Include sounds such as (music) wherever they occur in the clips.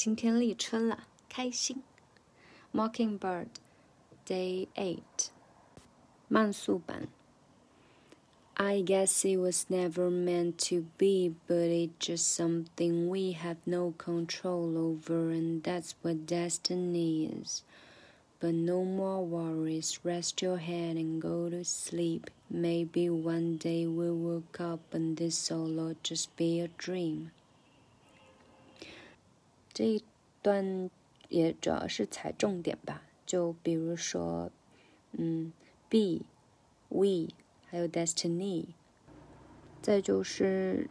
今天立春了，开心。Mockingbird Day Eight 慢速版。I guess it was never meant to be, but it's just something we have no control over, and that's what destiny is. But no more worries, rest your head and go to sleep. Maybe one day we wake up and this all will just be a dream. 这一段也主要是踩重点吧，就比如说，嗯，be, we 还有 destiny，再就是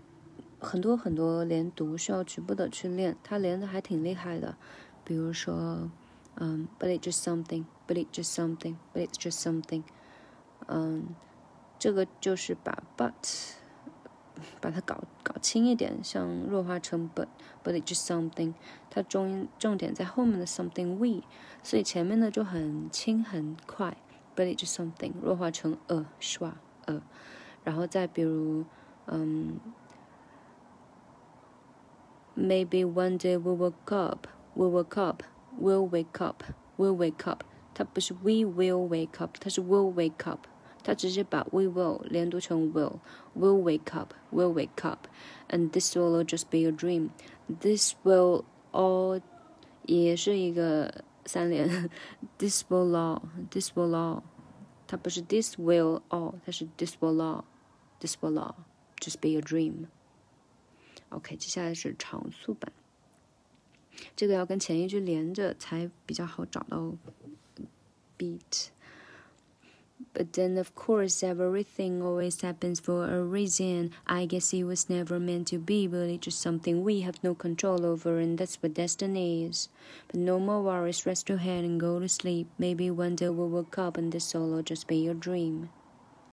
很多很多连读需要局部的去练，它连的还挺厉害的。比如说，嗯，but it's just something，but it's just something，but it's just something，嗯，这个就是把 but 把它搞搞轻一点，像弱化成 but，but it's just something，它重重点在后面的 something we，所以前面的就很轻很快，but it's just something 弱化成 a 是吧？a，，然后再比如，嗯，Maybe one day we wake up, we wake up, we'll wake up, we'll wake up。它不是 we will wake up，它是 will wake up。它直接把 we will 连读成 will，will wake up, will wake up, and this will just be a dream. This will all 也是一个三连，this (laughs) will all, this will all。它不是 this will all，它是 this will all，this will all，just be a dream。OK，接下来是常速版，这个要跟前一句连着才比较好找到 beat。 But then, of course, everything always happens for a reason. I guess it was never meant to be, but it's just something we have no control over, and that's what destiny is. But no more worries, rest your head and go to sleep. Maybe one day we'll wake up and this all will just be your dream.